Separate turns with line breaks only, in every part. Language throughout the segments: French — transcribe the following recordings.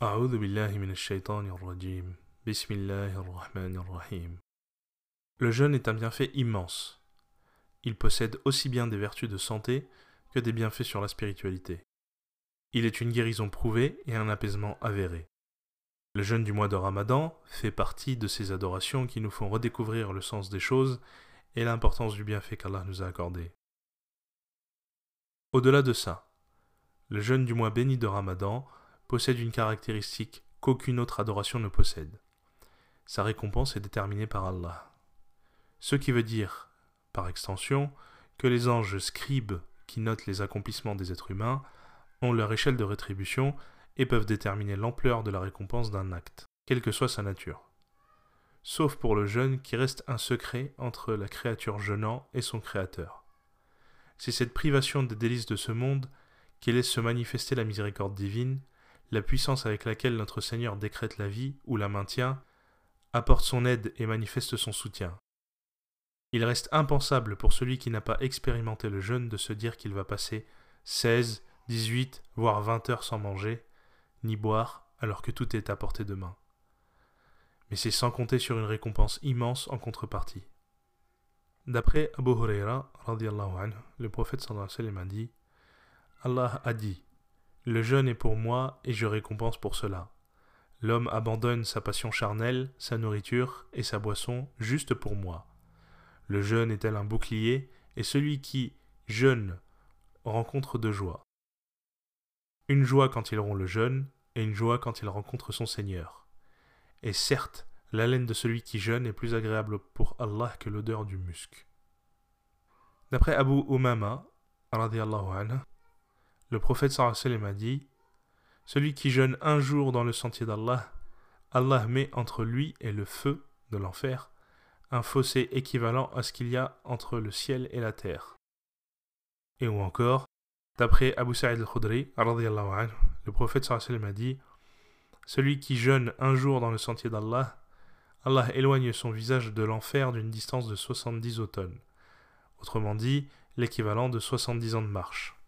أعوذ بالله من الشيطان الرجيم بسم الله الرحمن الرحيم Le jeûne est un bienfait immense. Il possède aussi bien des vertus de santé que des bienfaits sur la spiritualité. Il est une guérison prouvée et un apaisement avéré. Le jeûne du mois de Ramadan fait partie de ces adorations qui nous font redécouvrir le sens des choses et l'importance du bienfait qu'Allah nous a accordé. Au-delà de ça, le jeûne du mois béni de Ramadan possède une caractéristique qu'aucune autre adoration ne possède. Sa récompense est déterminée par Allah. Ce qui veut dire, par extension, que les anges scribes qui notent les accomplissements des êtres humains ont leur échelle de rétribution et peuvent déterminer l'ampleur de la récompense d'un acte, quelle que soit sa nature. Sauf pour le jeûne qui reste un secret entre la créature jeûnant et son créateur. C'est cette privation des délices de ce monde qui laisse se manifester la miséricorde divine, la puissance avec laquelle notre Seigneur décrète la vie ou la maintient, apporte son aide et manifeste son soutien. Il reste impensable pour celui qui n'a pas expérimenté le jeûne de se dire qu'il va passer 16, 18, voire 20 heures sans manger, ni boire, alors que tout est à portée de main. Mais c'est sans compter sur une récompense immense en contrepartie. D'après Abu Huraira, le prophète sallallahu a dit Allah a dit Le jeûne est pour moi et je récompense pour cela. L'homme abandonne sa passion charnelle, sa nourriture et sa boisson juste pour moi. Le jeûne est tel un bouclier, et celui qui jeûne rencontre de joie. Une joie quand il rompt le jeûne, et une joie quand il rencontre son Seigneur. Et certes, l'haleine de celui qui jeûne est plus agréable pour Allah que l'odeur du musc. D'après Abu Umama, le prophète sallallahu a dit Celui qui jeûne un jour dans le sentier d'Allah, Allah met entre lui et le feu de l'enfer un fossé équivalent à ce qu'il y a entre le ciel et la terre. Et ou encore, d'après Abu Sa'id al-Khudri, le prophète sallallahu a dit Celui qui jeûne un jour dans le sentier d'Allah, Allah éloigne son visage de l'enfer d'une distance de 70 automnes. Autrement dit, l'équivalent de 70 ans de marche.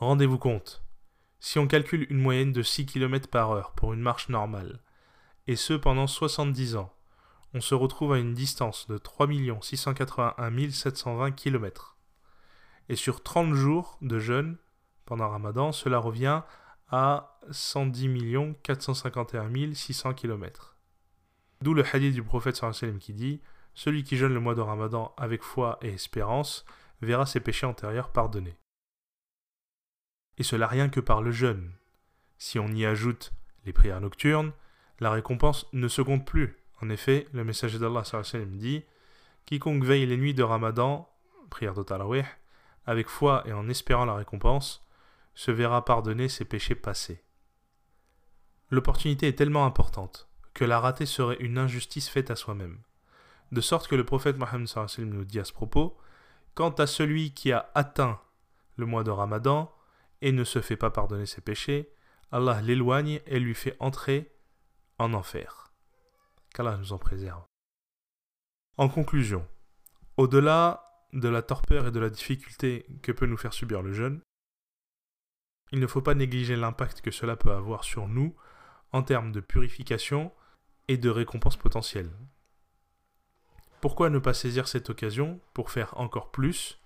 Rendez-vous compte, si on calcule une moyenne de 6 km par heure pour une marche normale, et ce pendant 70 ans, on se retrouve à une distance de 3 681 720 km. Et sur 30 jours de jeûne pendant Ramadan, cela revient à 110 451 600 km. D'où le hadith du prophète sallam qui dit Celui qui jeûne le mois de Ramadan avec foi et espérance verra ses péchés antérieurs pardonnés et cela rien que par le jeûne. Si on y ajoute les prières nocturnes, la récompense ne se compte plus. En effet, le messager d'Allah dit Quiconque veille les nuits de Ramadan, prière de avec foi et en espérant la récompense, se verra pardonner ses péchés passés. L'opportunité est tellement importante que la rater serait une injustice faite à soi-même. De sorte que le prophète Mohammed nous dit à ce propos Quant à celui qui a atteint le mois de Ramadan, et ne se fait pas pardonner ses péchés, Allah l'éloigne et lui fait entrer en enfer. Qu'Allah nous en préserve. En conclusion, au-delà de la torpeur et de la difficulté que peut nous faire subir le jeûne, il ne faut pas négliger l'impact que cela peut avoir sur nous en termes de purification et de récompense potentielle. Pourquoi ne pas saisir cette occasion pour faire encore plus,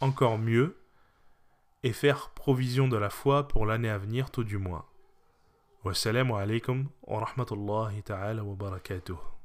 encore mieux, et faire provision de la foi pour l'année à venir tout du moins. Wassalamu alaikum wa rahmatullahi ta'ala wa barakatuh.